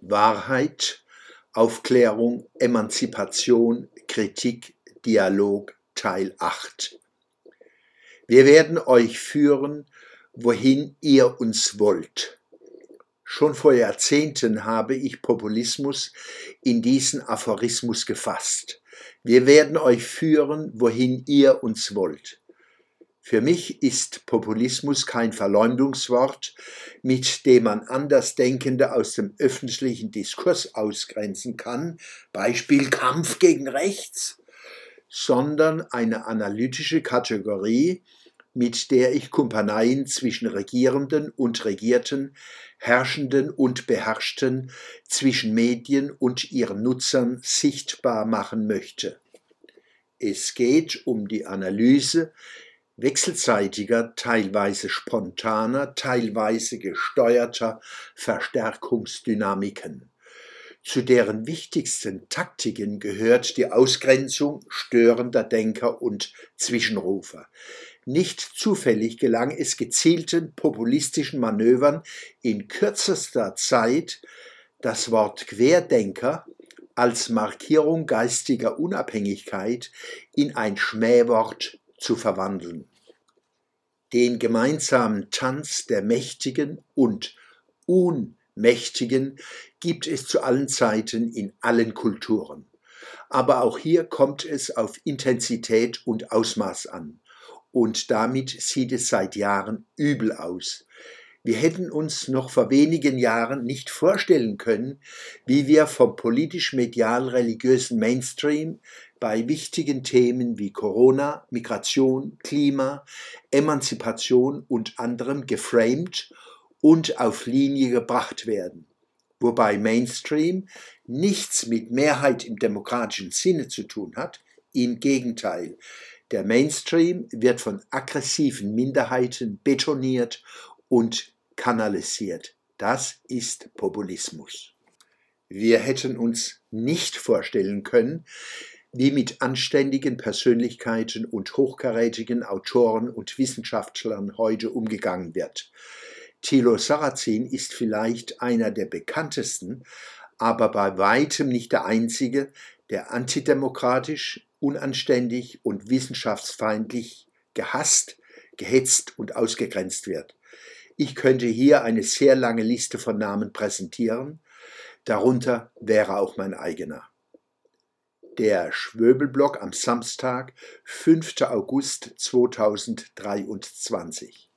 Wahrheit, Aufklärung, Emanzipation, Kritik, Dialog Teil 8. Wir werden euch führen, wohin ihr uns wollt. Schon vor Jahrzehnten habe ich Populismus in diesen Aphorismus gefasst. Wir werden euch führen, wohin ihr uns wollt. Für mich ist Populismus kein Verleumdungswort, mit dem man Andersdenkende aus dem öffentlichen Diskurs ausgrenzen kann, Beispiel Kampf gegen Rechts, sondern eine analytische Kategorie, mit der ich Kumpaneien zwischen Regierenden und Regierten, Herrschenden und Beherrschten, zwischen Medien und ihren Nutzern sichtbar machen möchte. Es geht um die Analyse wechselseitiger, teilweise spontaner, teilweise gesteuerter Verstärkungsdynamiken. Zu deren wichtigsten Taktiken gehört die Ausgrenzung störender Denker und Zwischenrufer. Nicht zufällig gelang es gezielten populistischen Manövern in kürzester Zeit, das Wort Querdenker als Markierung geistiger Unabhängigkeit in ein Schmähwort zu verwandeln. Den gemeinsamen Tanz der Mächtigen und Unmächtigen gibt es zu allen Zeiten in allen Kulturen. Aber auch hier kommt es auf Intensität und Ausmaß an. Und damit sieht es seit Jahren übel aus. Wir hätten uns noch vor wenigen Jahren nicht vorstellen können, wie wir vom politisch-medial-religiösen Mainstream bei wichtigen Themen wie Corona, Migration, Klima, Emanzipation und anderem geframed und auf Linie gebracht werden. Wobei Mainstream nichts mit Mehrheit im demokratischen Sinne zu tun hat, im Gegenteil. Der Mainstream wird von aggressiven Minderheiten betoniert und kanalisiert. Das ist Populismus. Wir hätten uns nicht vorstellen können, wie mit anständigen Persönlichkeiten und hochkarätigen Autoren und Wissenschaftlern heute umgegangen wird. Thilo Sarrazin ist vielleicht einer der bekanntesten, aber bei weitem nicht der einzige, der antidemokratisch, unanständig und wissenschaftsfeindlich gehasst, gehetzt und ausgegrenzt wird. Ich könnte hier eine sehr lange Liste von Namen präsentieren, darunter wäre auch mein eigener. Der Schwöbelblock am Samstag, 5. August 2023.